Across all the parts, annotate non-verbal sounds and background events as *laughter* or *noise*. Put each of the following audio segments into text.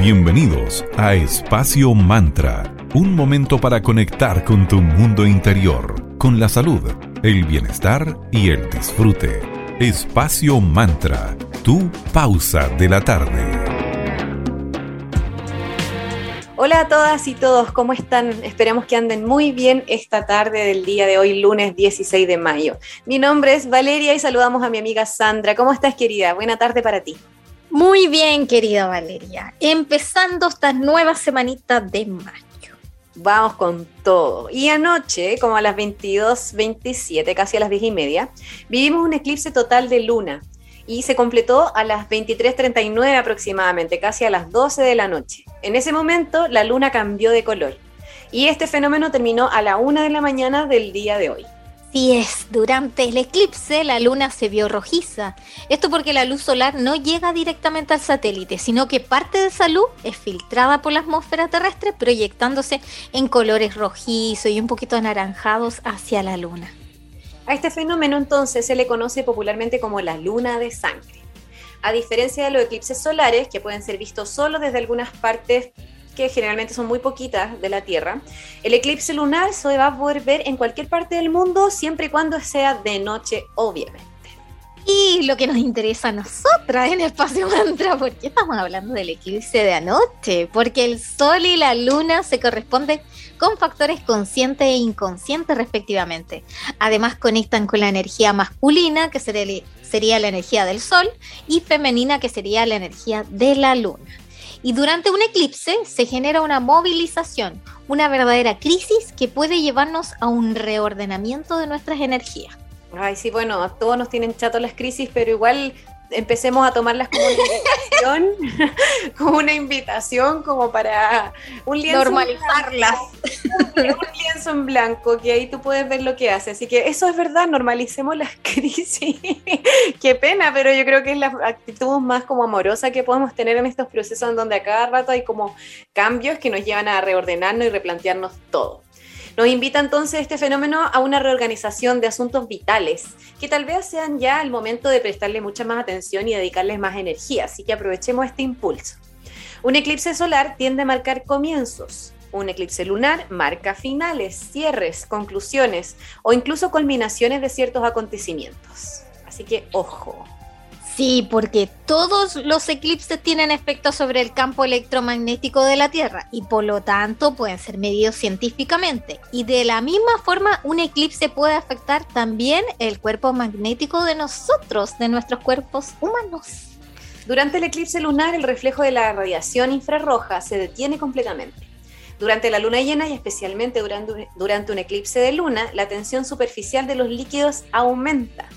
Bienvenidos a Espacio Mantra, un momento para conectar con tu mundo interior, con la salud, el bienestar y el disfrute. Espacio Mantra, tu pausa de la tarde. Hola a todas y todos, ¿cómo están? Esperamos que anden muy bien esta tarde del día de hoy, lunes 16 de mayo. Mi nombre es Valeria y saludamos a mi amiga Sandra. ¿Cómo estás, querida? Buena tarde para ti. Muy bien, querida Valeria. Empezando estas nuevas semanitas de mayo. Vamos con todo. Y anoche, como a las 22.27, casi a las 10 y media, vivimos un eclipse total de luna y se completó a las 23.39 aproximadamente, casi a las 12 de la noche. En ese momento la luna cambió de color y este fenómeno terminó a la 1 de la mañana del día de hoy. Sí es, durante el eclipse la luna se vio rojiza. Esto porque la luz solar no llega directamente al satélite, sino que parte de esa luz es filtrada por la atmósfera terrestre proyectándose en colores rojizos y un poquito anaranjados hacia la luna. A este fenómeno entonces se le conoce popularmente como la luna de sangre. A diferencia de los eclipses solares, que pueden ser vistos solo desde algunas partes que generalmente son muy poquitas de la Tierra, el eclipse lunar se va a poder ver en cualquier parte del mundo siempre y cuando sea de noche, obviamente. Y lo que nos interesa a nosotras en Espacio Mantra, ¿por qué estamos hablando del eclipse de anoche? Porque el Sol y la Luna se corresponden con factores conscientes e inconscientes respectivamente. Además conectan con la energía masculina, que sería la energía del Sol, y femenina, que sería la energía de la Luna. Y durante un eclipse se genera una movilización, una verdadera crisis que puede llevarnos a un reordenamiento de nuestras energías. Ay, sí, bueno, a todos nos tienen chato las crisis, pero igual empecemos a tomarlas como una invitación, *laughs* como una invitación, como para un lienzo normalizarlas. un lienzo en blanco, que ahí tú puedes ver lo que hace. Así que eso es verdad, normalicemos las *laughs* crisis. Qué pena, pero yo creo que es la actitud más como amorosa que podemos tener en estos procesos en donde a cada rato hay como cambios que nos llevan a reordenarnos y replantearnos todo. Nos invita entonces este fenómeno a una reorganización de asuntos vitales, que tal vez sean ya el momento de prestarle mucha más atención y dedicarles más energía, así que aprovechemos este impulso. Un eclipse solar tiende a marcar comienzos, un eclipse lunar marca finales, cierres, conclusiones o incluso culminaciones de ciertos acontecimientos. Así que ojo. Sí, porque todos los eclipses tienen efectos sobre el campo electromagnético de la Tierra y por lo tanto pueden ser medidos científicamente. Y de la misma forma, un eclipse puede afectar también el cuerpo magnético de nosotros, de nuestros cuerpos humanos. Durante el eclipse lunar, el reflejo de la radiación infrarroja se detiene completamente. Durante la luna llena y especialmente durante, un eclipse de luna, la tensión superficial de los líquidos aumenta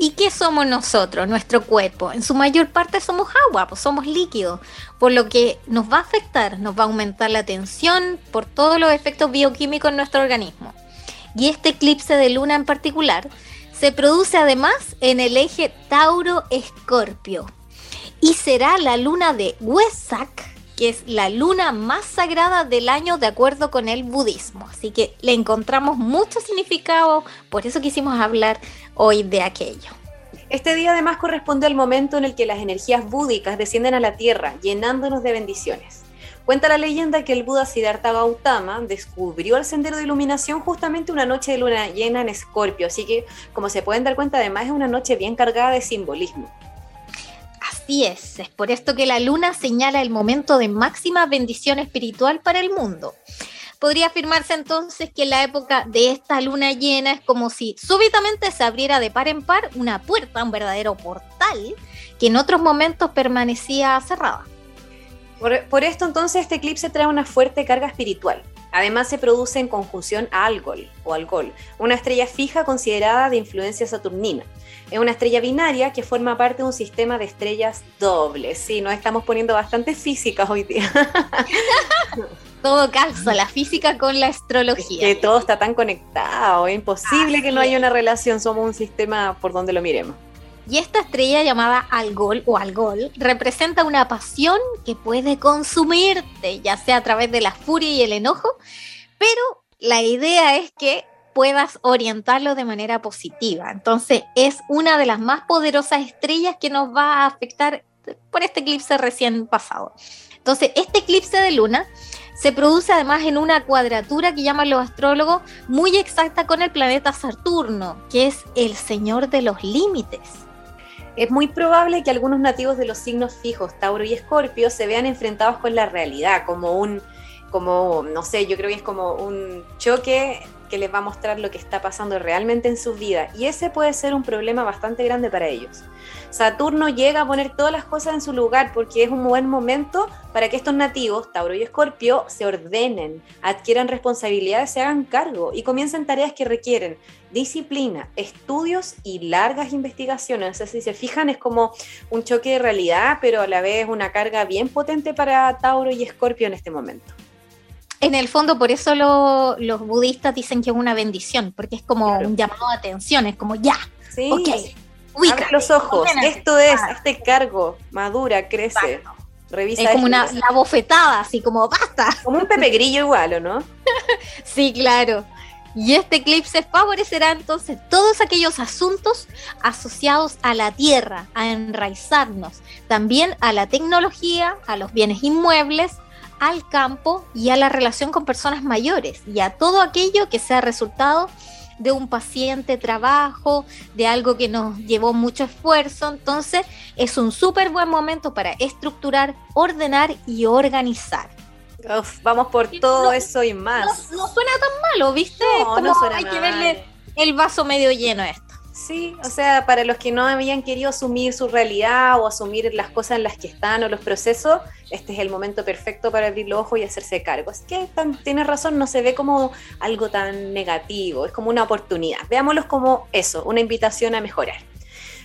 ¿Y qué somos nosotros, nuestro cuerpo? En su mayor parte somos agua, pues somos líquidos, por lo que nos va a afectar, nos va a aumentar la tensión por todos los efectos bioquímicos en nuestro organismo. Y este eclipse de luna en particular se produce además en el eje Tauro-Escorpio y será la luna de Wesak que es la luna más sagrada del año de acuerdo con el budismo. Así que le encontramos mucho significado, por eso quisimos hablar hoy de aquello. Este día además corresponde al momento en el que las energías búdicas descienden a la tierra, llenándonos de bendiciones. Cuenta la leyenda que el Buda Siddhartha Gautama descubrió el sendero de iluminación justamente una noche de luna llena en Escorpio, así que como se pueden dar cuenta además es una noche bien cargada de simbolismo. Así es, es por esto que la luna señala el momento de máxima bendición espiritual para el mundo. Podría afirmarse entonces que en la época de esta luna llena es como si súbitamente se abriera de par en par una puerta, un verdadero portal, que en otros momentos permanecía cerrada. Por, esto entonces este eclipse trae una fuerte carga espiritual. Además se produce en conjunción a Algol o Algol, una estrella fija considerada de influencia saturnina. Es una estrella binaria que forma parte de un sistema de estrellas dobles. Sí, nos estamos poniendo bastante físicas hoy día. *laughs* todo calza, la física con la astrología. que todo está tan conectado, es imposible que no haya una relación, somos un sistema por donde lo miremos. Y esta estrella llamada Algol o Algol representa una pasión que puede consumirte, ya sea a través de la furia y el enojo, pero la idea es que puedas orientarlo de manera positiva. Entonces es una de las más poderosas estrellas que nos va a afectar por este eclipse recién pasado. Entonces, este eclipse de luna se produce además en una cuadratura que llaman los astrólogos muy exacta con el planeta Saturno, que es el señor de los límites. Es muy probable que algunos nativos de los signos fijos, Tauro y Escorpio, se vean enfrentados con la realidad, como un, como, no sé, yo creo que es como un choque que les va a mostrar lo que está pasando realmente en su vida. Y ese puede ser un problema bastante grande para ellos. Saturno llega a poner todas las cosas en su lugar porque es un buen momento para que estos nativos, Tauro y Escorpio, se ordenen, adquieran responsabilidades, se hagan cargo y comiencen tareas que requieren disciplina, estudios y largas investigaciones. O si se fijan, es como un choque de realidad, pero a la vez una carga bien potente para Tauro y Escorpio en este momento. En el fondo, por eso los budistas dicen que es una bendición, porque es como un llamado de atención, es como ya, sí. ok, abre los ojos, esto es, este cargo, madura, crece. Revisa es como una la bofetada, así como basta. Como un Pepe Grillo igual, ¿o no? *laughs* sí, claro. Y este eclipse favorecerá entonces todos aquellos asuntos asociados a la tierra, a enraizarnos, también a la tecnología, a los bienes inmuebles, al campo y a la relación con personas mayores y a todo aquello que sea resultado de un paciente trabajo, de algo que nos llevó mucho esfuerzo. Entonces es un súper buen momento para estructurar, ordenar y organizar. vamos por todo eso y más. No, suena tan malo, ¿viste? No, no suena hay que verle el vaso medio lleno a esto. Sí, o sea, para los que no habían querido asumir su realidad o asumir las cosas en las que están o los procesos, este es el momento perfecto para abrir los ojos y hacerse cargo. Así que tienes razón, no se ve como algo tan negativo, es como una oportunidad. Veámoslos como eso, una invitación a mejorar.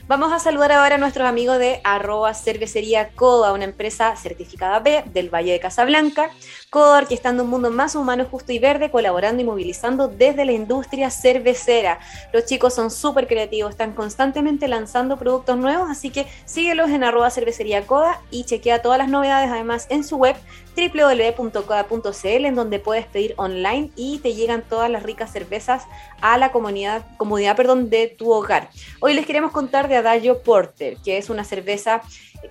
Vamos a saludar ahora a nuestros amigos de arroba cervecería una empresa certificada B del Valle de Casablanca. Coda orquestando un mundo más humano, justo y verde, colaborando y movilizando desde la industria cervecera. Los chicos son súper creativos, están constantemente lanzando productos nuevos, así que síguelos en arroba cervecería Coda y chequea todas las novedades además en su web www.coda.cl en donde puedes pedir online y te llegan todas las ricas cervezas a la comunidad, comunidad perdón, de tu hogar. Hoy les queremos contar de Adagio Porter, que es una cerveza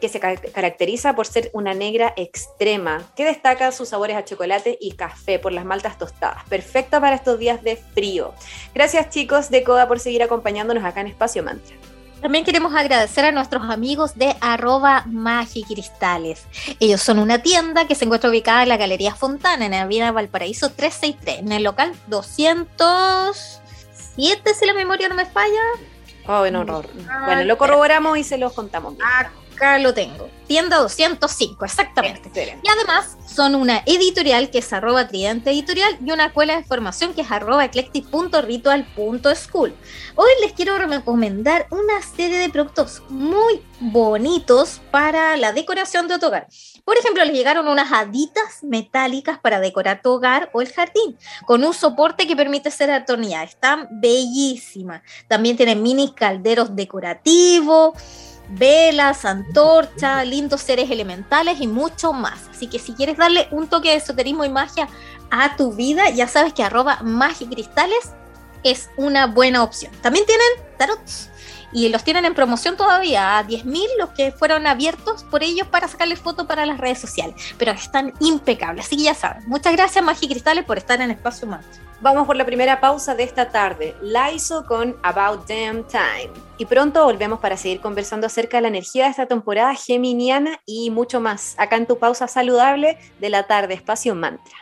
que se caracteriza por ser una negra extrema, que destaca sus sabores a chocolate y café por las maltas tostadas. Perfecta para estos días de frío. Gracias chicos de Coda por seguir acompañándonos acá en Espacio Mantra. También queremos agradecer a nuestros amigos de arroba Magicristales. Ellos son una tienda que se encuentra ubicada en la Galería Fontana, en la Avenida Valparaíso 363, en el local 207, si la memoria no me falla. Oh, bueno, horror. Bueno, lo corroboramos y se los contamos. Acá lo tengo. Tienda 205, exactamente. Y además son una editorial que es arroba tridente editorial y una escuela de formación que es arroba eclectic.ritual.school. Hoy les quiero recomendar una serie de productos muy bonitos para la decoración de tu hogar. Por ejemplo, les llegaron unas haditas metálicas para decorar tu hogar o el jardín, con un soporte que permite ser atornilladas. Están bellísimas. También tienen mini calderos decorativos velas, antorcha, lindos seres elementales y mucho más. Así que si quieres darle un toque de esoterismo y magia a tu vida, ya sabes que arroba magicristales es una buena opción. También tienen tarots y los tienen en promoción todavía a 10.000 los que fueron abiertos por ellos para sacarles fotos para las redes sociales, pero están impecables, así que ya saben. Muchas gracias Magicristales por estar en Espacio Más. Vamos por la primera pausa de esta tarde, Laiso con About Damn Time. Y pronto volvemos para seguir conversando acerca de la energía de esta temporada geminiana y mucho más, acá en tu pausa saludable de la tarde, Espacio Mantra.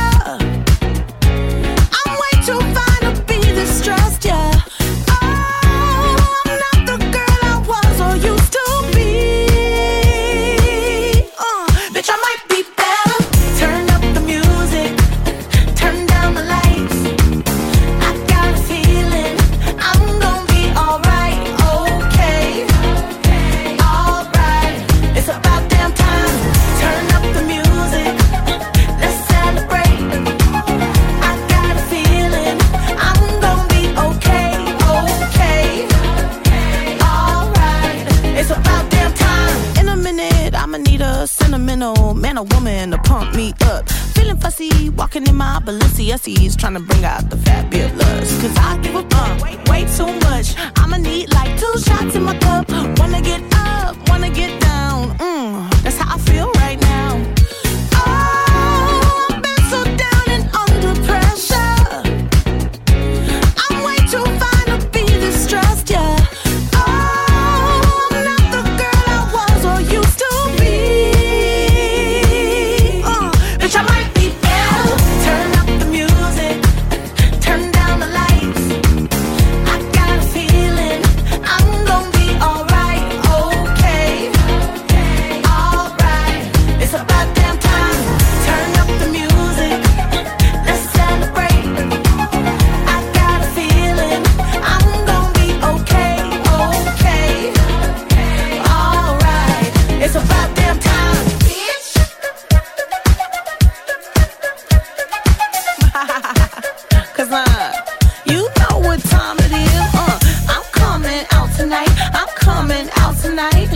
Tonight. I'm coming out tonight.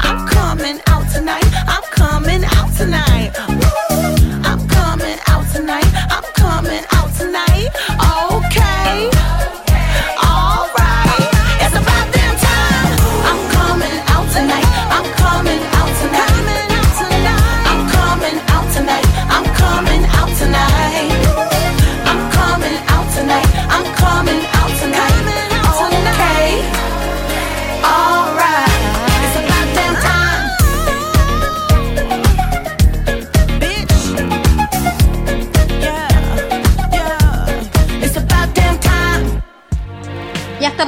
I'm coming out tonight. I'm coming out tonight.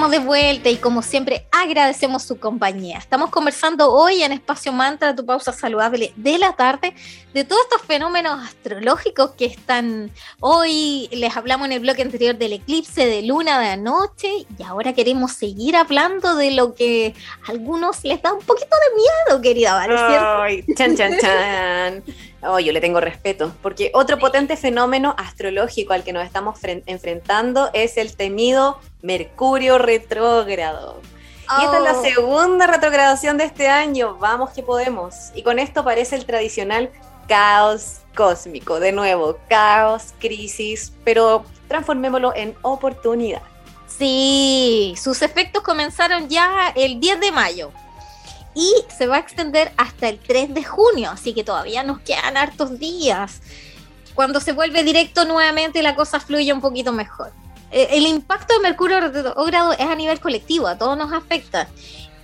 Estamos de vuelta y como siempre agradecemos su compañía. Estamos conversando hoy en Espacio Mantra, tu pausa saludable de la tarde, de todos estos fenómenos astrológicos que están hoy. Les hablamos en el bloque anterior del eclipse de luna de anoche y ahora queremos seguir hablando de lo que a algunos les da un poquito de miedo, querida Vale, ¿cierto? Ay, chan, chan, chan. *laughs* Oh, yo le tengo respeto, porque otro potente fenómeno astrológico al que nos estamos fren- enfrentando es el temido Mercurio retrógrado. Y esta es la Oh. segunda retrogradación de este año. Vamos que podemos. Y con esto aparece el tradicional caos cósmico. De nuevo, caos, crisis, pero transformémoslo en oportunidad. Sí, sus efectos comenzaron ya el 10 de mayo y se va a extender hasta el 3 de junio, así que todavía nos quedan hartos días. Cuando se vuelve directo nuevamente la cosa fluye un poquito mejor. Eh, El impacto de Mercurio retrógrado es a nivel colectivo, a todos nos afecta.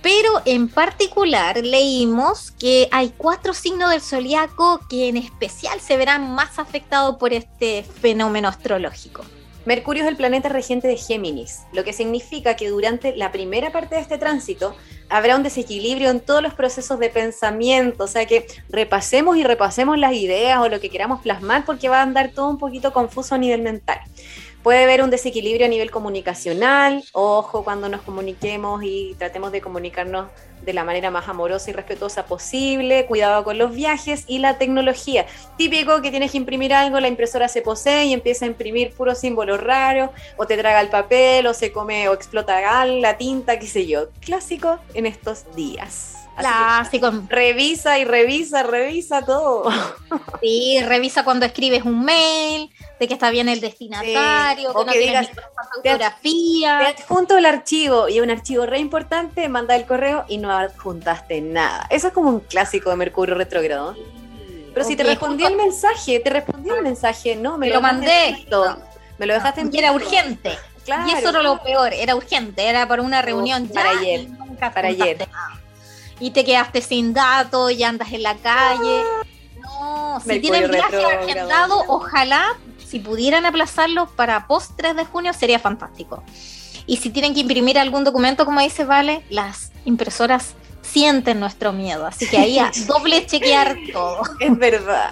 Pero en particular leímos que hay cuatro signos del zodiaco que en especial se verán más afectados por este fenómeno astrológico. Mercurio es el planeta regente de Géminis, lo que significa que durante la primera parte de este tránsito habrá un desequilibrio en todos los procesos de pensamiento, o sea que repasemos y repasemos las ideas o lo que queramos plasmar porque va a andar todo un poquito confuso a nivel mental. Puede haber un desequilibrio a nivel comunicacional, ojo cuando nos comuniquemos y tratemos de comunicarnos de la manera más amorosa y respetuosa posible, cuidado con los viajes y la tecnología. Típico que tienes que imprimir algo, la impresora se posee y empieza a imprimir puros símbolos raros, o te traga el papel, o se come o explota la tinta, qué sé yo. Clásico en estos días. Así que Clásico. revisa y revisa, revisa todo. *laughs* Sí, revisa cuando escribes un mail, de que está bien el destinatario, Sí, o que no que digas, te- de ortografía. Te adjunto el archivo y un archivo re importante, manda el correo y no adjuntaste nada. Eso es como un clásico de Mercurio retrógrado. Pero si te respondió el mensaje, te respondió el mensaje, no, me lo, mandé. en visto. Me lo dejaste en Y era urgente. Claro. Y eso era lo peor, era urgente, era para una reunión para ya ayer, para ayer. nada. Y te quedaste sin datos y andas en la calle. No, si Mercurio tienen viaje agendado, ojalá si pudieran aplazarlo para post 3 de junio sería fantástico. Y si tienen que imprimir algún documento, como dice Vale, las impresoras sienten nuestro miedo. Así que ahí a *laughs* doble chequear todo. Es verdad.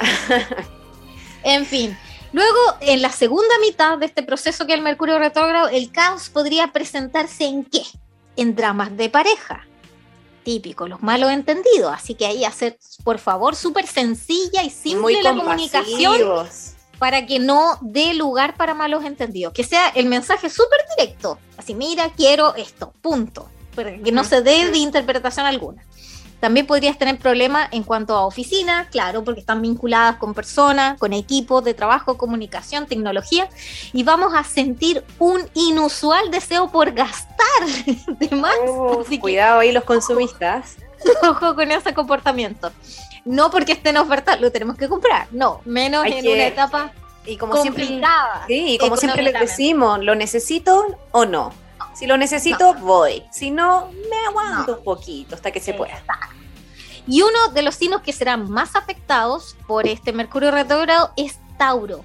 En fin. Luego, en la segunda mitad de este proceso que es el Mercurio retrógrado, el caos podría presentarse en qué? En dramas de pareja. Típico, los malos entendidos. Así que ahí hacer, por favor, súper sencilla y simple Muy la comunicación para que no dé lugar para malos entendidos. Que sea el mensaje súper directo. Así, mira, quiero esto, punto. Para que no se dé de interpretación alguna. También podrías tener problemas en cuanto a oficina, claro, porque están vinculadas con personas, con equipos de trabajo, comunicación, tecnología, y vamos a sentir un inusual deseo por gastar *laughs* de más. Oh, cuidado ahí los consumistas. Ojo con ese comportamiento. No porque esté en oferta, lo tenemos que comprar, no, menos en una etapa y como siempre, sí, y como siempre les decimos, ¿lo necesito o no? Si lo necesito, voy. Si no, me aguanto un poquito hasta que se pueda. Y uno de los signos que serán más afectados por este Mercurio retrógrado es Tauro,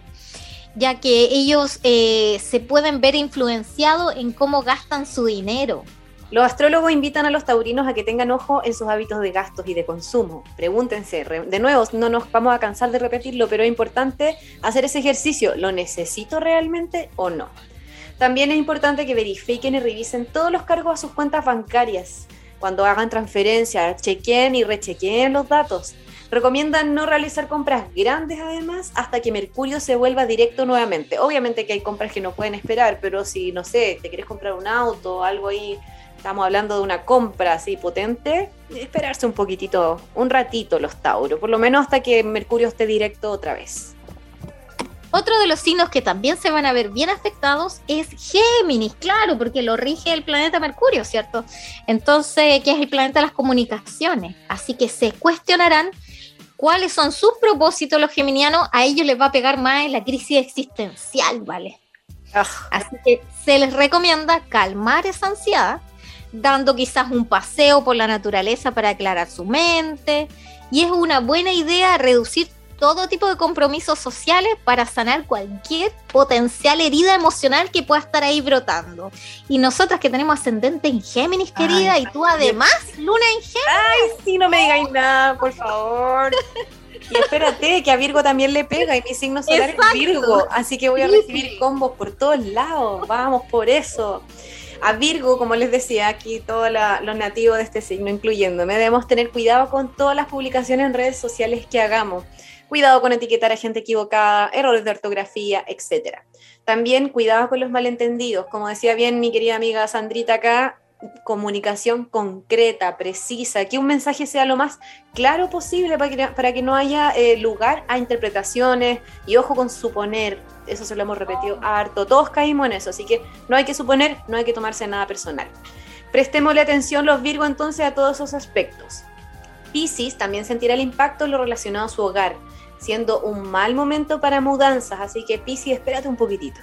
ya que ellos eh, se pueden ver influenciados en cómo gastan su dinero. Los astrólogos invitan a los taurinos a que tengan ojo en sus hábitos de gastos y de consumo. Pregúntense, de nuevo, no nos vamos a cansar de repetirlo, pero es importante hacer ese ejercicio. ¿Lo necesito realmente o no? También es importante que verifiquen y revisen todos los cargos a sus cuentas bancarias. Cuando hagan transferencias, chequen y rechequen los datos. Recomiendan no realizar compras grandes además hasta que Mercurio se vuelva directo nuevamente. Obviamente que hay compras que no pueden esperar, pero si, no sé, te quieres comprar un auto o algo ahí estamos hablando de una compra así potente, esperarse un poquitito, un ratito los Tauro, por lo menos hasta que Mercurio esté directo otra vez. Otro de los signos que también se van a ver bien afectados es Géminis, claro, porque lo rige el planeta Mercurio, ¿cierto? Entonces, que es el planeta de las comunicaciones. Así que se cuestionarán cuáles son sus propósitos los geminianos, a ellos les va a pegar más en la crisis existencial, ¿vale? Ah. Así que se les recomienda calmar esa ansiedad dando quizás un paseo por la naturaleza para aclarar su mente. Y es una buena idea reducir todo tipo de compromisos sociales para sanar cualquier potencial herida emocional que pueda estar ahí brotando. Y nosotras que tenemos ascendente en Géminis, querida, y tú además, Luna en Géminis. Ay, sí, no me digáis nada, por favor. Y espérate, que a Virgo también le pega y mi signo solar es Virgo, así que voy a recibir combos por todos lados. Vamos por eso. A Virgo, como les decía, aquí todos los nativos de este signo, incluyéndome, debemos tener cuidado con todas las publicaciones en redes sociales que hagamos. Cuidado con etiquetar a gente equivocada, errores de ortografía, etc. También cuidado con los malentendidos. Como decía bien mi querida amiga Sandrita acá, comunicación concreta, precisa, que un mensaje sea lo más claro posible para que, para que no haya eh, lugar a interpretaciones y ojo con suponer, eso se lo hemos repetido harto, todos caímos en eso, así que no hay que suponer, no hay que tomarse nada personal. Prestémosle atención los Virgo entonces a todos esos aspectos. Piscis también sentirá el impacto en lo relacionado a su hogar, siendo un mal momento para mudanzas, así que Piscis espérate un poquitito.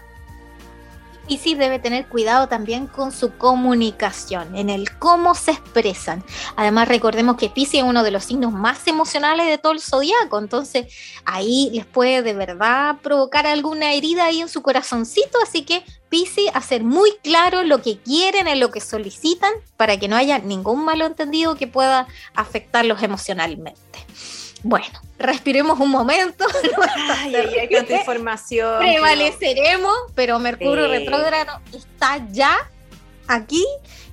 Piscis debe tener cuidado también con su comunicación, en el cómo se expresan. Además, recordemos que Piscis es uno de los signos más emocionales de todo el zodiaco, entonces ahí les puede de verdad provocar alguna herida ahí en su corazoncito, así que Piscis hacer muy claro lo que quieren, en lo que solicitan, para que no haya ningún malentendido que pueda afectarlos emocionalmente. Bueno, respiremos un momento. *laughs* Ay, hay tanta información. Prevaleceremos, pero Mercurio retrógrado está ya aquí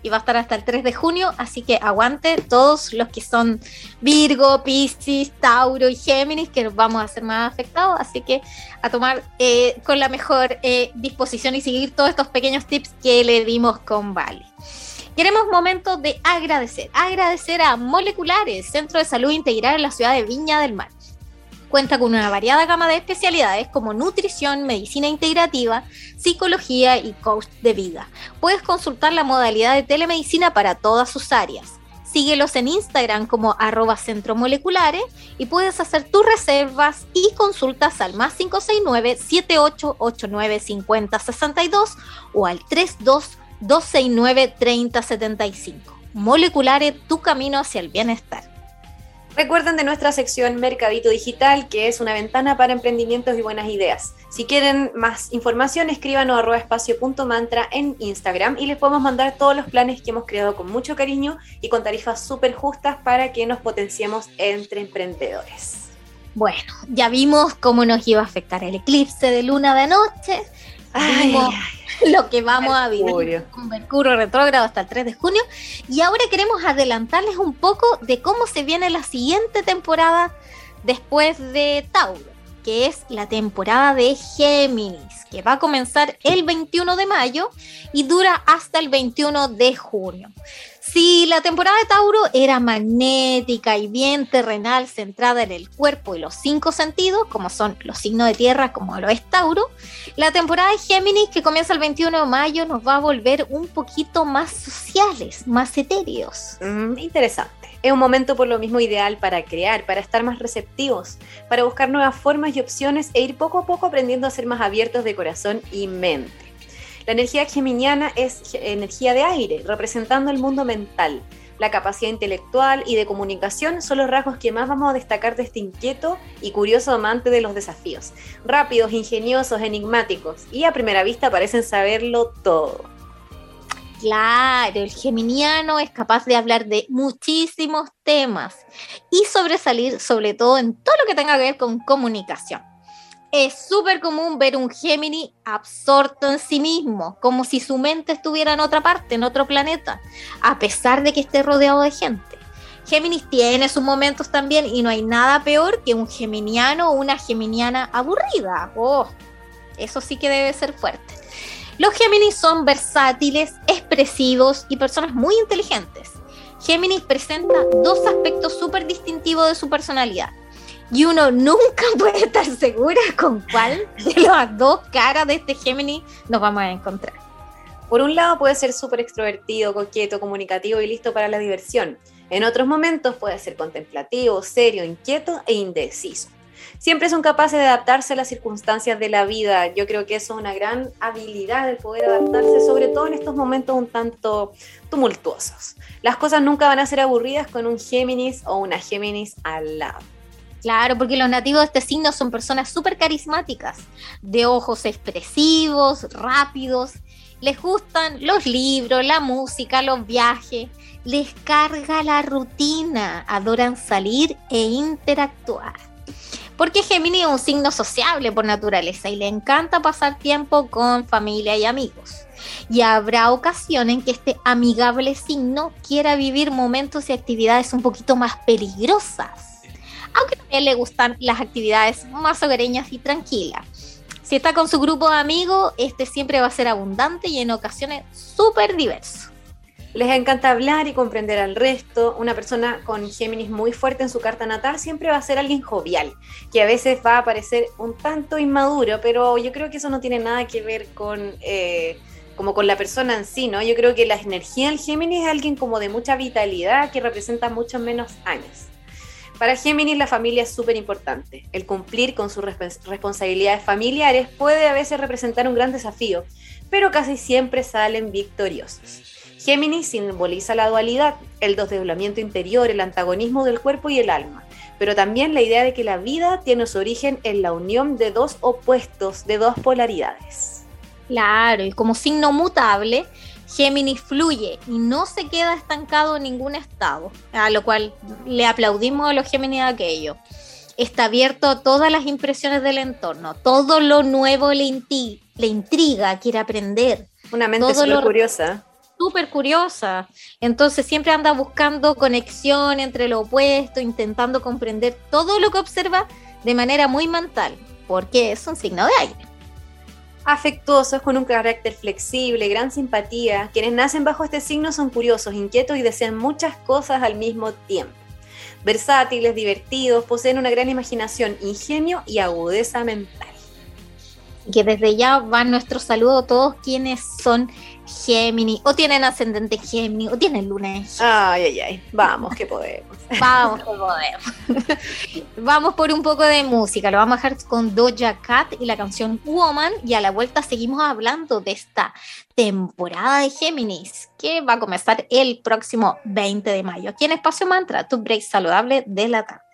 y va a estar hasta el 3 de junio, así que aguante todos los que son Virgo, Piscis, Tauro y Géminis, que vamos a ser más afectados, así que a tomar eh, con la mejor eh, disposición y seguir todos estos pequeños tips que le dimos con Vale. Queremos momento de agradecer. Agradecer a Moleculares, Centro de Salud Integral en la ciudad de Viña del Mar. Cuenta con una variada gama de especialidades como nutrición, medicina integrativa, psicología y coach de vida. Puedes consultar la modalidad de telemedicina para todas sus áreas. Síguelos en Instagram como arroba centromoleculares y puedes hacer tus reservas y consultas al más 569 7889 5062 o al 32 269-3075. Moleculares, tu camino hacia el bienestar. Recuerden de nuestra sección Mercadito Digital, que es una ventana para emprendimientos y buenas ideas. Si quieren más información, escríbanos a espacio.mantra en Instagram y les podemos mandar todos los planes que hemos creado con mucho cariño y con tarifas súper justas para que nos potenciemos entre emprendedores. Bueno, ya vimos cómo nos iba a afectar el eclipse de luna de noche. Ay, lo que vamos a vivir con Mercurio retrógrado hasta el 3 de junio. Y ahora queremos adelantarles un poco de cómo se viene la siguiente temporada después de Tauro, que es la temporada de Géminis, que va a comenzar el 21 de mayo y dura hasta el 21 de junio. Si la temporada de Tauro era magnética y bien terrenal, centrada en el cuerpo y los cinco sentidos, como son los signos de tierra, como lo es Tauro, la temporada de Géminis, que comienza el 21 de mayo, nos va a volver un poquito más sociales, más etéreos. Mm, interesante. Es un momento por lo mismo ideal para crear, para estar más receptivos, para buscar nuevas formas y opciones e ir poco a poco aprendiendo a ser más abiertos de corazón y mente. La energía geminiana es energía de aire, representando el mundo mental. La capacidad intelectual y de comunicación son los rasgos que más vamos a destacar de este inquieto y curioso amante de los desafíos. Rápidos, ingeniosos, enigmáticos y a primera vista parecen saberlo todo. Claro, el geminiano es capaz de hablar de muchísimos temas y sobresalir sobre todo en todo lo que tenga que ver con comunicación es súper común ver un Gemini absorto en sí mismo, como si su mente estuviera en otra parte, en otro planeta, a pesar de que esté rodeado de gente. Géminis tiene sus momentos también y no hay nada peor que un geminiano o una geminiana aburrida. Oh, eso sí que debe ser fuerte. Los Géminis son versátiles, expresivos y personas muy inteligentes. Géminis presenta dos aspectos súper distintivos de su personalidad y uno nunca *laughs* puede estar segura con cuál de las dos caras de este Gemini nos vamos a encontrar. Por un lado puede ser súper extrovertido, coqueto, comunicativo y listo para la diversión. En otros momentos puede ser contemplativo, serio, inquieto e indeciso. Siempre son capaces de adaptarse a las circunstancias de la vida. Yo creo que eso es una gran habilidad el poder adaptarse, sobre todo en estos momentos un tanto tumultuosos. Las cosas nunca van a ser aburridas con un Géminis o una Géminis al lado. Claro, porque los nativos de este signo son personas súper carismáticas, de ojos expresivos, rápidos. Les gustan los libros, la música, los viajes. Les carga la rutina. Adoran salir e interactuar. Porque Gemini es un signo sociable por naturaleza y le encanta pasar tiempo con familia y amigos. Y habrá ocasiones en que este amigable signo quiera vivir momentos y actividades un poquito más peligrosas aunque también le gustan las actividades más hogareñas y tranquilas. Si está con su grupo de amigos, este siempre va a ser abundante y en ocasiones súper diverso. Les encanta hablar y comprender al resto. Una persona con Géminis muy fuerte en su carta natal siempre va a ser alguien jovial, que a veces va a parecer un tanto inmaduro, pero yo creo que eso no tiene nada que ver con, eh, como con la persona en sí, ¿no? Yo creo que la energía del Géminis es alguien como de mucha vitalidad que representa muchos menos años. Para Géminis la familia es súper importante. El cumplir con sus responsabilidades familiares puede a veces representar un gran desafío, pero casi siempre salen victoriosos. Géminis simboliza la dualidad, el desdoblamiento interior, el antagonismo del cuerpo y el alma, pero también la idea de que la vida tiene su origen en la unión de dos opuestos, de dos polaridades. Claro, y como signo mutable, Géminis fluye y no se queda estancado en ningún estado, a lo cual le aplaudimos a los Géminis de aquello. Está abierto a todas las impresiones del entorno, todo lo nuevo le, intriga, quiere aprender. Una mente súper curiosa. Súper curiosa. Entonces siempre anda buscando conexión entre lo opuesto, intentando comprender todo lo que observa de manera muy mental, porque es un signo de aire afectuosos, con un carácter flexible, gran simpatía. Quienes nacen bajo este signo son curiosos, inquietos y desean muchas cosas al mismo tiempo. Versátiles, divertidos, poseen una gran imaginación, ingenio y agudeza mental. Que desde ya va nuestro saludo a todos quienes son Géminis, o tienen ascendente Géminis, o tienen luna en Ay, ay, ay, vamos que podemos. *laughs* vamos que podemos. *laughs* vamos por un poco de música, lo vamos a dejar con Doja Cat y la canción Woman, y a la vuelta seguimos hablando de esta temporada de Géminis, que va a comenzar el próximo 20 de mayo. Aquí en Espacio Mantra, tu break saludable de la tarde.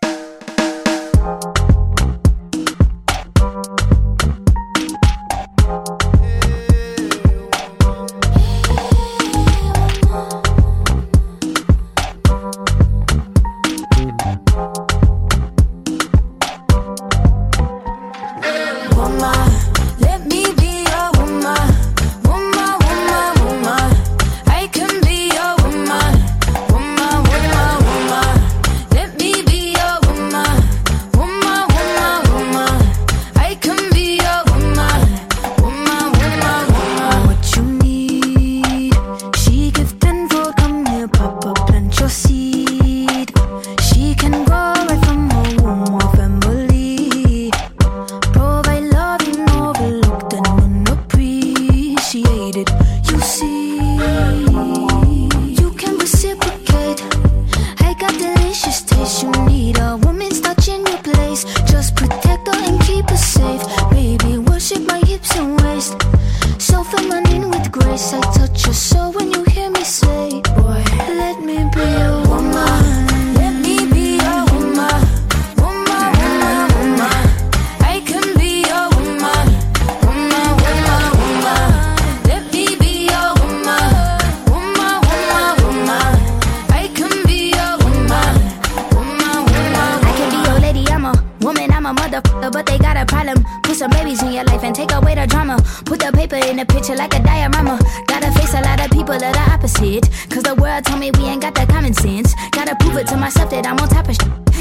Gotta prove it to myself that I'm on top of shit.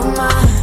Woman,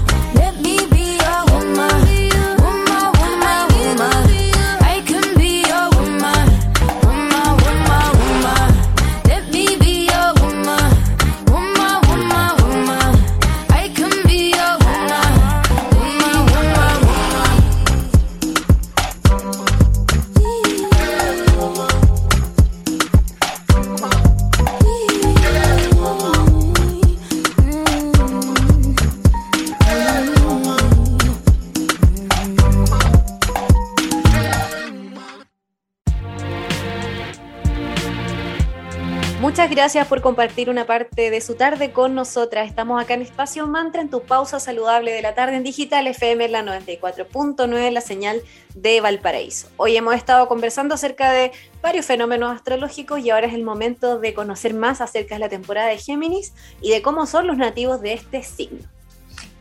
gracias por compartir una parte de su tarde con nosotras. Estamos acá en Espacio Mantra, en tu pausa saludable de la tarde en digital FM la 94.9, la señal de Valparaíso. Hoy hemos estado conversando acerca de varios fenómenos astrológicos y ahora es el momento de conocer más acerca de la temporada de Géminis y de cómo son los nativos de este signo.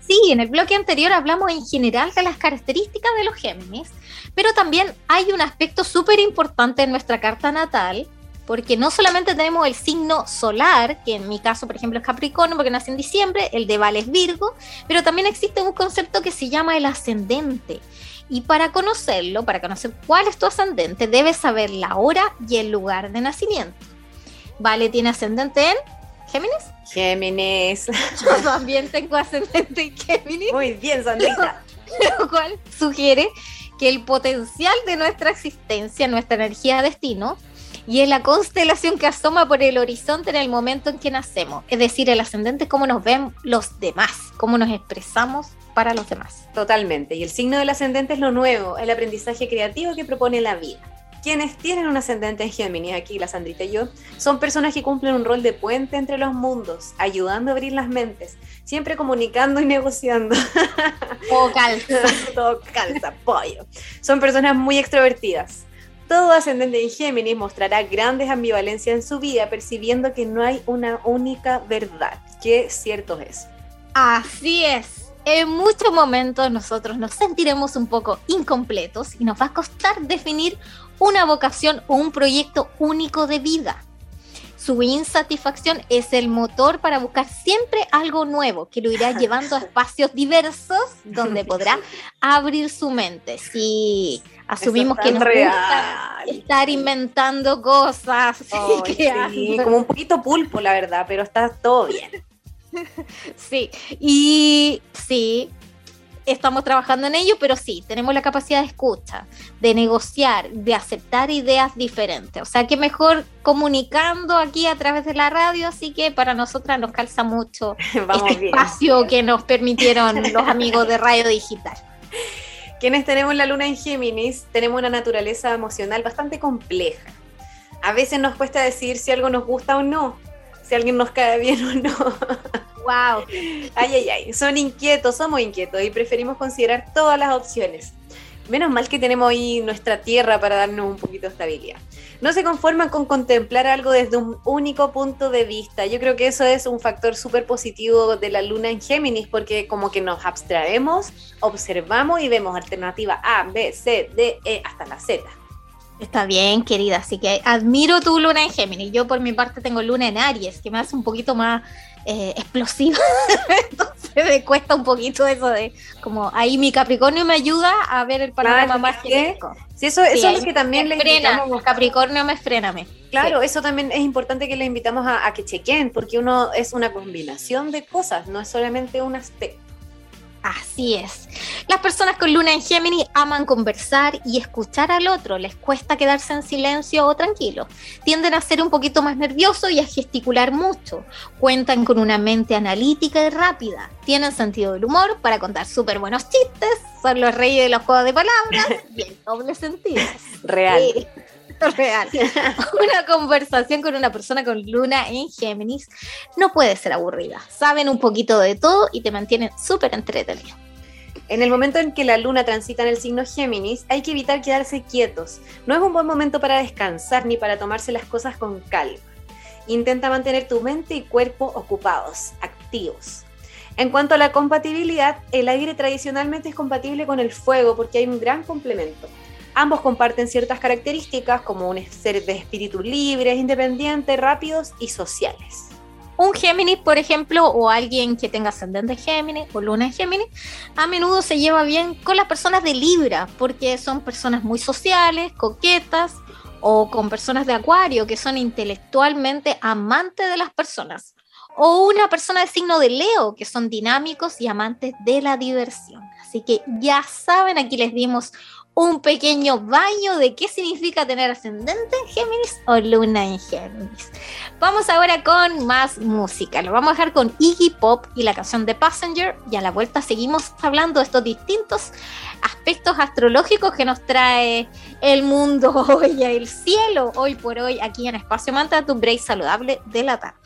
Sí, en el bloque anterior hablamos en general de las características de los Géminis, pero también hay un aspecto súper importante en nuestra carta natal, porque no solamente tenemos el signo solar, que en mi caso, por ejemplo, es Capricornio, porque nací en diciembre, el de Vale es Virgo, pero también existe un concepto que se llama el ascendente. Y para conocerlo, para conocer cuál es tu ascendente, debes saber la hora y el lugar de nacimiento. Vale tiene ascendente en Géminis. Géminis. Yo *laughs* también tengo ascendente en Géminis. Muy bien, Sandrita. *laughs* lo cual sugiere que el potencial de nuestra existencia, nuestra energía destino, y es la constelación que asoma por el horizonte en el momento en que nacemos. Es decir, el ascendente es cómo nos ven los demás, cómo nos expresamos para los demás. Totalmente. Y el signo del ascendente es lo nuevo, el aprendizaje creativo que propone la vida. Quienes tienen un ascendente en Géminis, aquí la Sandrita y yo, son personas que cumplen un rol de puente entre los mundos, ayudando a abrir las mentes, siempre comunicando y negociando. O calza. *laughs* Todo calza, pollo. Son personas muy extrovertidas. Todo ascendente en Géminis mostrará grandes ambivalencias en su vida, percibiendo que no hay una única verdad. Qué cierto es. Así es. En muchos momentos nosotros nos sentiremos un poco incompletos y nos va a costar definir una vocación o un proyecto único de vida. Su insatisfacción es el motor para buscar siempre algo nuevo que lo irá *laughs* llevando a espacios diversos donde podrá *laughs* abrir su mente. Sí, asumimos que nos gusta real. estar inventando cosas. *laughs* Creando. sí, como un poquito pulpo, la verdad, pero está todo bien. *laughs* Sí, y sí, estamos trabajando en ello, pero sí, tenemos la capacidad de escucha, de negociar, de aceptar ideas diferentes. O sea, que mejor comunicando aquí a través de la radio, así que para nosotras nos calza mucho *laughs* Vamos este bien. espacio que nos permitieron los amigos de Radio Digital. Quienes tenemos la luna en Géminis, tenemos una naturaleza emocional bastante compleja. A veces nos cuesta decir si algo nos gusta o no, si alguien nos cae bien o no. *laughs* Wow. Ay, ay, ay. Son inquietos, somos inquietos y preferimos considerar todas las opciones. Menos mal que tenemos ahí nuestra tierra para darnos un poquito de estabilidad. No se conforman con contemplar algo desde un único punto de vista. Yo creo que eso es un factor súper positivo de la luna en Géminis, porque como que nos abstraemos, observamos y vemos alternativa A, B, C, D, E, hasta la Z. Está bien, querida, así que admiro tu luna en Géminis. Yo por mi parte tengo luna en Aries, que me hace un poquito más eh, explosiva. *laughs* Entonces me cuesta un poquito eso de como ahí mi Capricornio me ayuda a ver el panorama Claro, más. Sí, eso, eso es lo que también le invitamos. Capricornio me fréname. Claro, Sí. eso también es importante que le invitamos a, a que chequen, porque uno es una combinación de cosas, no es solamente un aspecto. Así es. Las personas con luna en Géminis aman conversar y escuchar al otro. Les cuesta quedarse en silencio o tranquilos. Tienden a ser un poquito más nerviosos y a gesticular mucho. Cuentan con una mente analítica y rápida. Tienen sentido del humor para contar súper buenos chistes. Son los reyes de los juegos de palabras *laughs* y el doble sentido. Real. Sí. Esto es real. *laughs* Una conversación con una persona con luna en Géminis no puede ser aburrida. Saben un poquito de todo y te mantienen súper entretenido. En el momento en que la luna transita en el signo Géminis, hay que evitar quedarse quietos. No es un buen momento para descansar ni para tomarse las cosas con calma. Intenta mantener tu mente y cuerpo ocupados, activos. En cuanto a la compatibilidad, el aire tradicionalmente es compatible con el fuego porque hay un gran complemento. Ambos comparten ciertas características como un ser de espíritu libres, independientes, rápidos y sociales. Un Géminis, por ejemplo, o alguien que tenga ascendente Géminis o luna en Géminis, a menudo se lleva bien con las personas de Libra, porque son personas muy sociales, coquetas, o con personas de Acuario, que son intelectualmente amantes de las personas o una persona de signo de Leo, que son dinámicos y amantes de la diversión. Así que ya saben, aquí les dimos un pequeño baño de qué significa tener ascendente en Géminis o luna en Géminis. Vamos ahora con más música. Lo vamos a dejar con Iggy Pop y la canción de Passenger. Y a la vuelta seguimos hablando de estos distintos aspectos astrológicos que nos trae el mundo *laughs* hoy, el cielo hoy por hoy, aquí en Espacio Manta, tu break saludable de la tarde.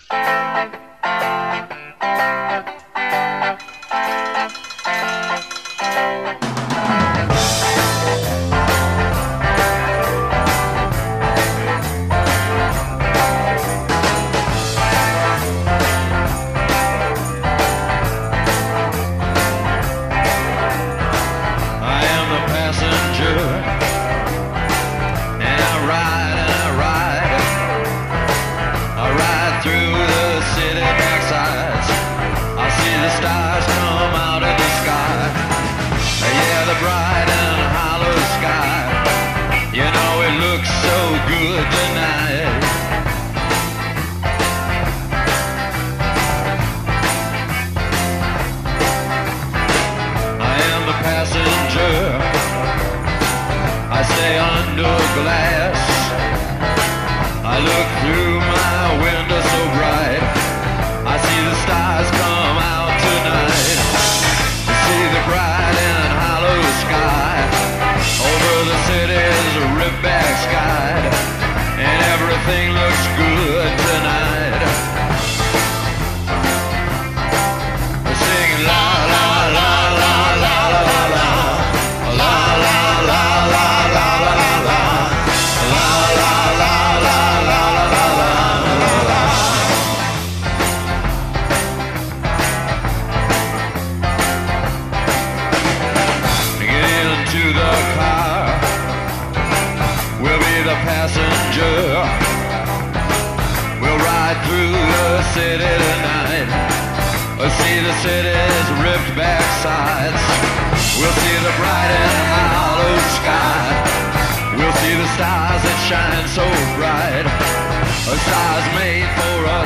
shine so bright. A size made for us.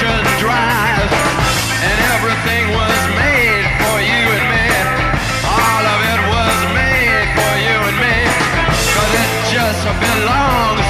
should drive. And everything was made for you and me. All of it was made for you and me. Cause it just belongs.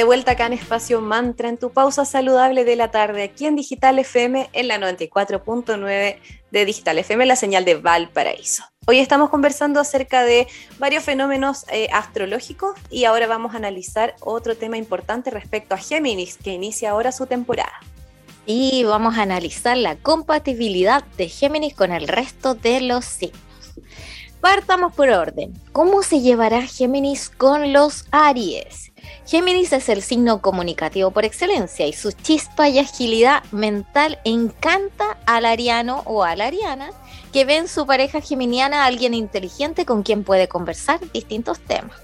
de vuelta acá en Espacio Mantra, en tu pausa saludable de la tarde, aquí en Digital FM, en la 94.9 de Digital FM, la señal de Valparaíso. Hoy estamos conversando acerca de varios fenómenos eh, astrológicos y ahora vamos a analizar otro tema importante respecto a Géminis, que inicia ahora su temporada. Y vamos a analizar la compatibilidad de Géminis con el resto de los signos. Partamos por orden. ¿Cómo se llevará Géminis con los Aries? Géminis es el signo comunicativo por excelencia y su chispa y agilidad mental encanta al ariano o a la ariana que ve en su pareja geminiana a alguien inteligente con quien puede conversar distintos temas.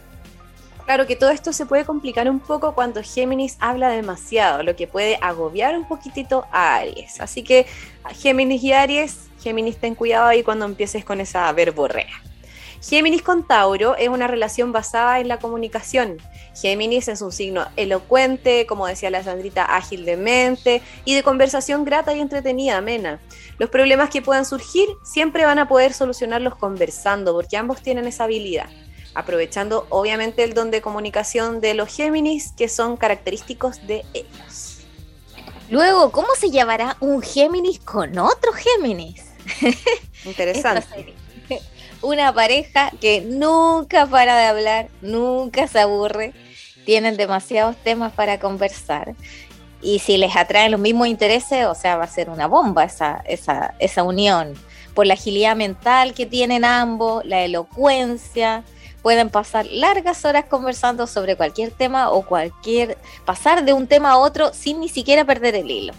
Claro que todo esto se puede complicar un poco cuando Géminis habla demasiado, lo que puede agobiar un poquitito a Aries. Así que Géminis y Aries, Géminis ten cuidado ahí cuando empieces con esa verborrea. Géminis con Tauro es una relación basada en la comunicación. Géminis es un signo elocuente, como decía la Sandrita, ágil de mente y de conversación grata y entretenida, amena. Los problemas que puedan surgir siempre van a poder solucionarlos conversando, porque ambos tienen esa habilidad aprovechando obviamente el don de comunicación de los Géminis, que son característicos de ellos. Luego, ¿cómo se llevará un Géminis con otro Géminis? *laughs* *laughs* Interesante. Una pareja que nunca para de hablar, nunca se aburre, tienen demasiados temas para conversar. Y si les atraen los mismos intereses, o sea, va a ser una bomba esa, esa, esa unión. Por la agilidad mental que tienen ambos, la elocuencia, pueden pasar largas horas conversando sobre cualquier tema o cualquier pasar de un tema a otro sin ni siquiera perder el hilo.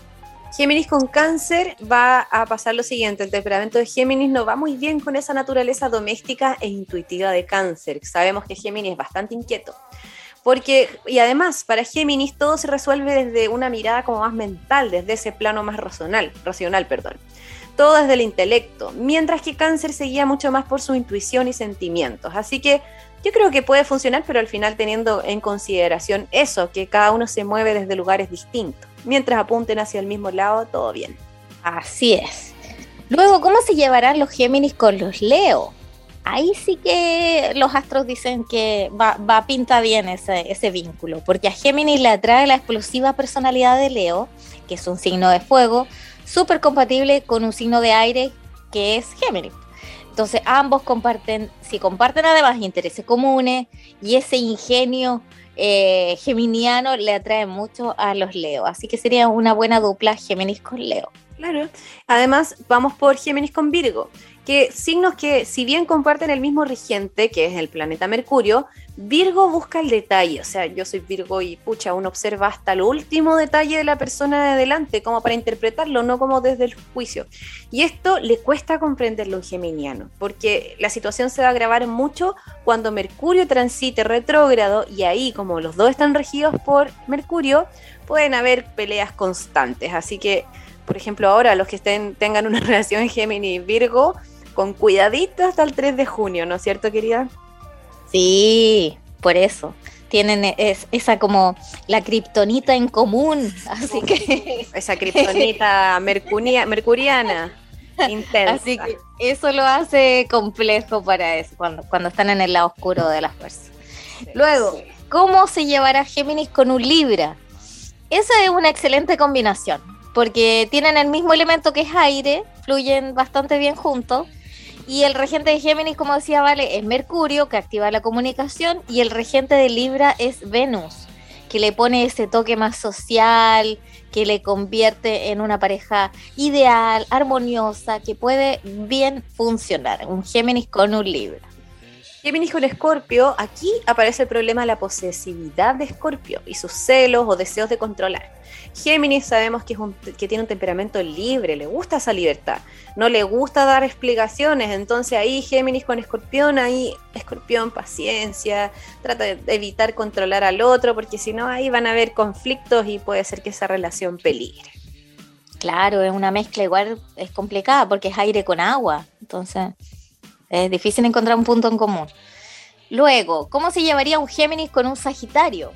Géminis con cáncer va a pasar lo siguiente, el temperamento de Géminis no va muy bien con esa naturaleza doméstica e intuitiva de cáncer. Sabemos que Géminis es bastante inquieto. Porque, y además, para Géminis todo se resuelve desde una mirada como más mental, desde ese plano más racional, racional, perdón. Todo desde el intelecto, mientras que Cáncer se guía mucho más por su intuición y sentimientos. Así que yo creo que puede funcionar, pero al final teniendo en consideración eso, que cada uno se mueve desde lugares distintos. Mientras apunten hacia el mismo lado, todo bien. Así es. Luego, ¿cómo se llevarán los Géminis con los Leo? Ahí sí que los astros dicen que va, va pinta bien ese, ese vínculo, porque a Géminis le atrae la explosiva personalidad de Leo, que es un signo de fuego, súper compatible con un signo de aire que es Géminis. Entonces ambos comparten, si comparten además intereses comunes y ese ingenio eh, geminiano le atrae mucho a los Leo. Así que sería una buena dupla Géminis con Leo. Claro. Además, vamos por Géminis con Virgo, que signos que, si bien comparten el mismo regente, que es el planeta Mercurio, Virgo busca el detalle. O sea, yo soy Virgo y pucha, uno observa hasta el último detalle de la persona de adelante, como para interpretarlo, no como desde el juicio. Y esto le cuesta comprenderlo a un geminiano, porque la situación se va a agravar mucho cuando Mercurio transite retrógrado y ahí, como los dos están regidos por Mercurio, pueden haber peleas constantes. Así que por ejemplo, ahora los que tengan una *laughs* relación Géminis-Virgo, con cuidadito hasta el 3 de junio, ¿no es cierto, querida? Sí, por eso. Tienen es, esa como la kriptonita en común, así que... *laughs* Esa kriptonita mercuriana, intensa. Así que eso lo hace complejo para eso, cuando, cuando están en el lado oscuro de las fuerzas. Sí, Luego, sí. ¿cómo se llevará Géminis con un Libra? Esa es una excelente combinación porque tienen el mismo elemento que es aire, fluyen bastante bien juntos. Y el regente de Géminis, como decía Vale, es Mercurio, que activa la comunicación, y el regente de Libra es Venus, que le pone ese toque más social, que le convierte en una pareja ideal, armoniosa, que puede bien funcionar. Un Géminis con un Libra. Géminis con Escorpio, aquí aparece el problema de la posesividad de Escorpio y sus celos o deseos de controlar. Géminis sabemos que, es un, que tiene un temperamento libre, le gusta esa libertad, no le gusta dar explicaciones, entonces ahí Géminis con Escorpión, ahí Escorpión, paciencia, trata de evitar controlar al otro, porque si no ahí van a haber conflictos y puede ser que esa relación peligre. Claro, es una mezcla igual, es complicada porque es aire con agua, entonces es difícil encontrar un punto en común. Luego, ¿cómo se llevaría un Géminis con un Sagitario?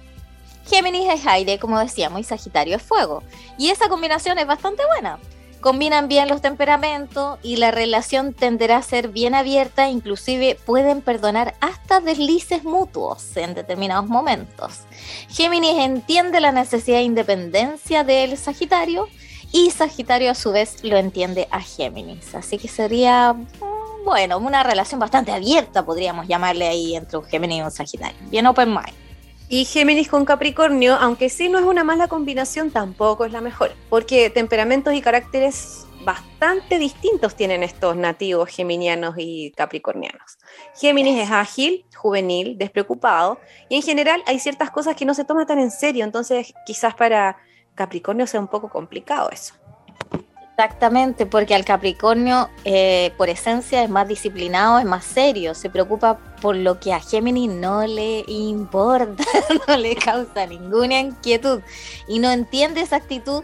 Géminis es aire, como decíamos, y Sagitario es fuego. Y esa combinación es bastante buena. Combinan bien los temperamentos y la relación tenderá a ser bien abierta, inclusive pueden perdonar hasta deslices mutuos en determinados momentos. Géminis entiende la necesidad de independencia del Sagitario y Sagitario a su vez lo entiende a Géminis. Así que sería, mm, bueno, una relación bastante abierta, podríamos llamarle ahí entre un Géminis y un Sagitario. Bien open mind. Y Géminis con Capricornio, aunque sí no es una mala combinación, tampoco es la mejor, porque temperamentos y caracteres bastante distintos tienen estos nativos geminianos y capricornianos. Géminis es ágil, juvenil, despreocupado, y en general hay ciertas cosas que no se toma tan en serio, entonces quizás para Capricornio sea un poco complicado eso. Exactamente, porque al Capricornio, eh, por esencia, es más disciplinado, es más serio, se preocupa por lo que a Géminis no le importa, *laughs* no le causa ninguna inquietud y no entiende esa actitud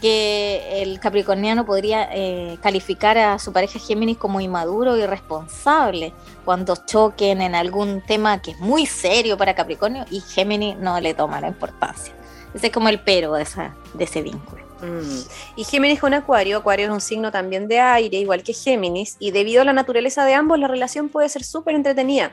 que el capricorniano podría eh, calificar a su pareja Géminis como inmaduro y irresponsable cuando choquen en algún tema que es muy serio para Capricornio y Géminis no le toma la importancia. Ese es como el pero de ese vínculo. Mm. Y Géminis con Acuario, Acuario es un signo también de aire, igual que Géminis, y debido a la naturaleza de ambos, la relación puede ser súper entretenida.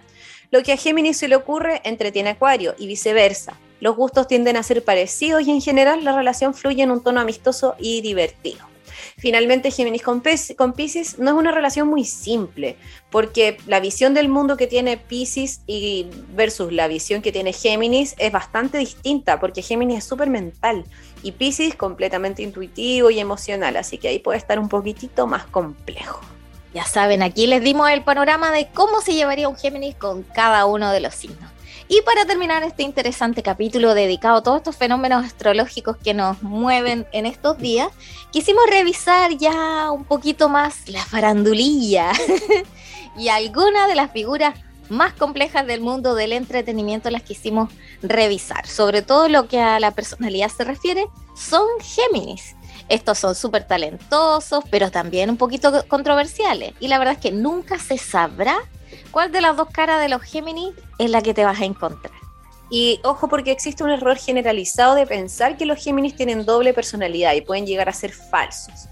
Lo que a Géminis se le ocurre entretiene a Acuario y viceversa. Los gustos tienden a ser parecidos y en general la relación fluye en un tono amistoso y divertido. Finalmente, Géminis con, Pisces no es una relación muy simple, porque la visión del mundo que tiene Pisces y versus la visión que tiene Géminis es bastante distinta, porque Géminis es súper mental y Pisces completamente intuitivo y emocional, así que ahí puede estar un poquitito más complejo. Ya saben, aquí les dimos el panorama de cómo se llevaría un Géminis con cada uno de los signos. Y para terminar este interesante capítulo dedicado a todos estos fenómenos astrológicos que nos mueven en estos días, quisimos revisar ya un poquito más la farandulilla *laughs* y algunas de las figuras más complejas del mundo del entretenimiento las quisimos revisar. Sobre todo lo que a la personalidad se refiere, son Géminis. Estos son súper talentosos, pero también un poquito controversiales. Y la verdad es que nunca se sabrá ¿Cuál de las dos caras de los Géminis es la que te vas a encontrar? Y ojo porque existe un error generalizado de pensar que los Géminis tienen doble personalidad y pueden llegar a ser falsos.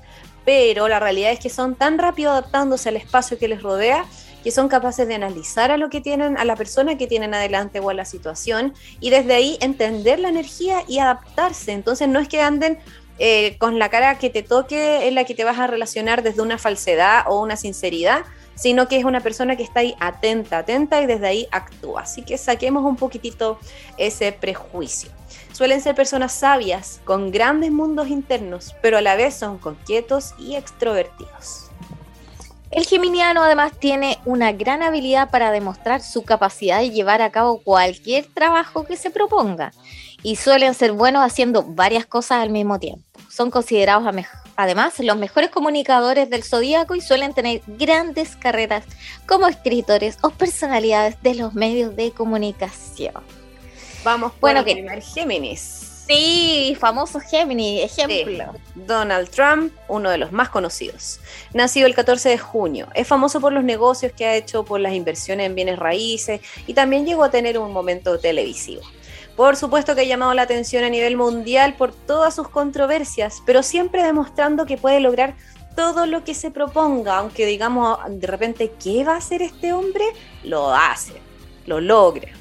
Pero la realidad es que son tan rápido adaptándose al espacio que les rodea que son capaces de analizar a lo que tienen, a la persona que tienen adelante o a la situación y desde ahí entender la energía y adaptarse. Entonces no es que anden eh, con la cara que te toque en la que te vas a relacionar desde una falsedad o una sinceridad, sino que es una persona que está ahí atenta, atenta y desde ahí actúa. Así que saquemos un poquitito ese prejuicio. Suelen ser personas sabias, con grandes mundos internos, pero a la vez son coquetos y extrovertidos. El geminiano además tiene una gran habilidad para demostrar su capacidad de llevar a cabo cualquier trabajo que se proponga y suelen ser buenos haciendo varias cosas al mismo tiempo. Son considerados además los mejores comunicadores del zodíaco y suelen tener grandes carreras como escritores o personalidades de los medios de comunicación. Vamos por bueno, el primer Géminis. Sí, famoso Géminis, ejemplo. Donald Trump, uno de los más conocidos. Nacido el 14 de junio. Es famoso por los negocios que ha hecho, por las inversiones en bienes raíces y también llegó a tener un momento televisivo. Por supuesto que ha llamado la atención a nivel mundial por todas sus controversias, pero siempre demostrando que puede lograr todo lo que se proponga, aunque digamos de repente, ¿qué va a hacer este hombre? Lo hace, lo logra.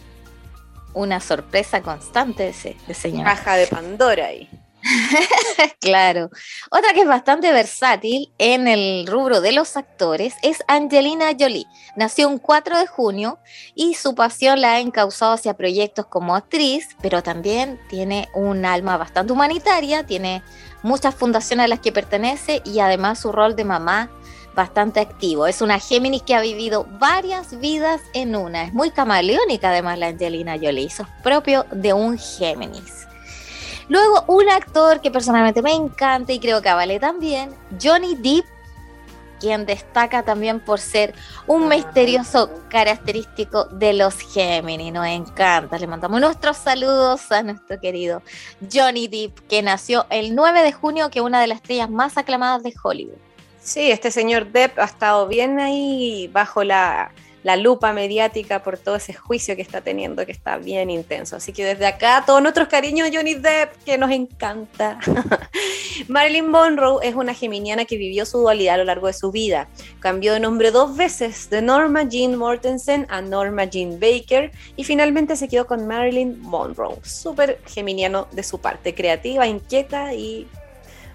Una sorpresa constante ese, señor. Caja de Pandora ahí. *laughs* claro. Otra que es bastante versátil en el rubro de los actores es Angelina Jolie. Nació un 4 de junio y su pasión la ha encauzado hacia proyectos como actriz, pero también tiene un alma bastante humanitaria, tiene muchas fundaciones a las que pertenece y además su rol de mamá bastante activo. Es una Géminis que ha vivido varias vidas en una. Es muy camaleónica además la Angelina Jolie. Eso es propio de un Géminis. Luego, un actor que personalmente me encanta y creo que Vale también, Johnny Depp, quien destaca también por ser un misterioso característico de los Géminis. Nos encanta. Le mandamos nuestros saludos a nuestro querido Johnny Depp, que nació el 9 de junio, que es una de las estrellas más aclamadas de Hollywood. Sí, este señor Depp ha estado bien ahí bajo la, la lupa mediática por todo ese juicio que está teniendo, que está bien intenso. Así que desde acá, todos nuestros cariños Johnny Depp, que nos encanta. *laughs* Marilyn Monroe es una geminiana que vivió su dualidad a lo largo de su vida. Cambió de nombre dos veces, de Norma Jean Mortensen a Norma Jean Baker, y finalmente se quedó con Marilyn Monroe. Súper geminiano de su parte, creativa, inquieta y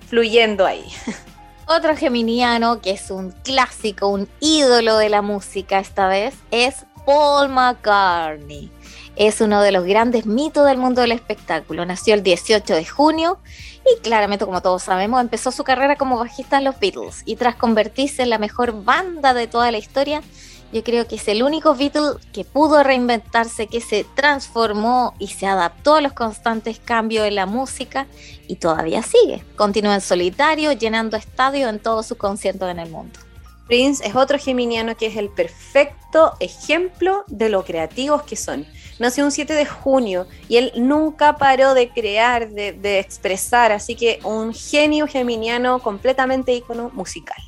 fluyendo ahí. *laughs* Otro geminiano que es un clásico, un ídolo de la música esta vez, es Paul McCartney. Es uno de los grandes mitos del mundo del espectáculo. Nació el 18 de junio y claramente, como todos sabemos, empezó su carrera como bajista en los Beatles y tras convertirse en la mejor banda de toda la historia, yo creo que es el único Beatle que pudo reinventarse, que se transformó y se adaptó a los constantes cambios en la música y todavía sigue. Continúa en solitario, llenando estadios en todos sus conciertos en el mundo. Prince es otro geminiano que es el perfecto ejemplo de lo creativos que son. Nació un 7 de junio y él nunca paró de crear, de, de expresar, así que un genio geminiano completamente ícono musical.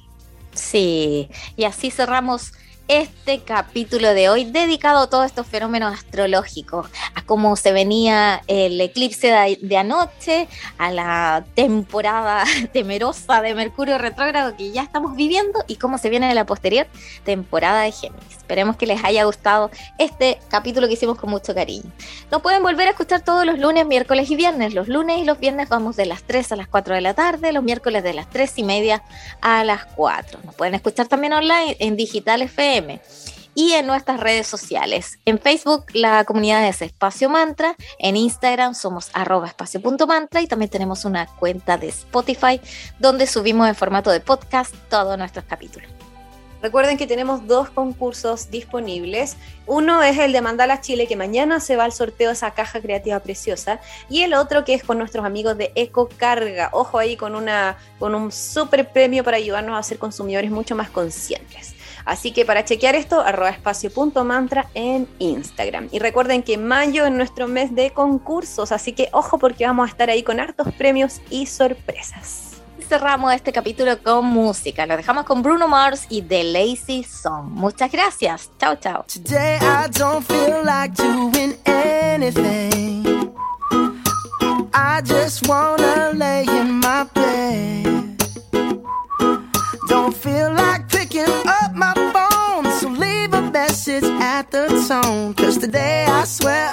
Sí, y así cerramos este capítulo de hoy dedicado a todos estos fenómenos astrológicos, a cómo se venía el eclipse de, anoche, a la temporada *laughs* temerosa de Mercurio retrógrado que ya estamos viviendo y cómo se viene la posterior temporada de Géminis. Esperemos que les haya gustado este capítulo que hicimos con mucho cariño. Nos pueden volver a escuchar todos los lunes, miércoles y viernes. Los lunes y los viernes vamos de las 3 a las 4 de la tarde, los miércoles de las 3 y media a las 4. Nos pueden escuchar también online en Digital FM y en nuestras redes sociales. En Facebook la comunidad es Espacio Mantra, en Instagram somos arroba espacio.mantra y también tenemos una cuenta de Spotify donde subimos en formato de podcast todos nuestros capítulos. Recuerden que tenemos dos concursos disponibles. Uno es el de Mandala Chile, que mañana se va al sorteo esa caja creativa preciosa. Y el otro que es con nuestros amigos de Ecocarga. Ojo ahí con, una, con un super premio para ayudarnos a ser consumidores mucho más conscientes. Así que para chequear esto, arroba espacio.mantra en Instagram. Y recuerden que mayo es nuestro mes de concursos, así que ojo porque vamos a estar ahí con hartos premios y sorpresas. Cerramos este capítulo con música. Lo dejamos con Bruno Mars y The Lazy Song. Muchas gracias. Chao, chao. Today I don't feel like doing anything. I just wanna lay in my bed. Don't feel like song. Cause today I swear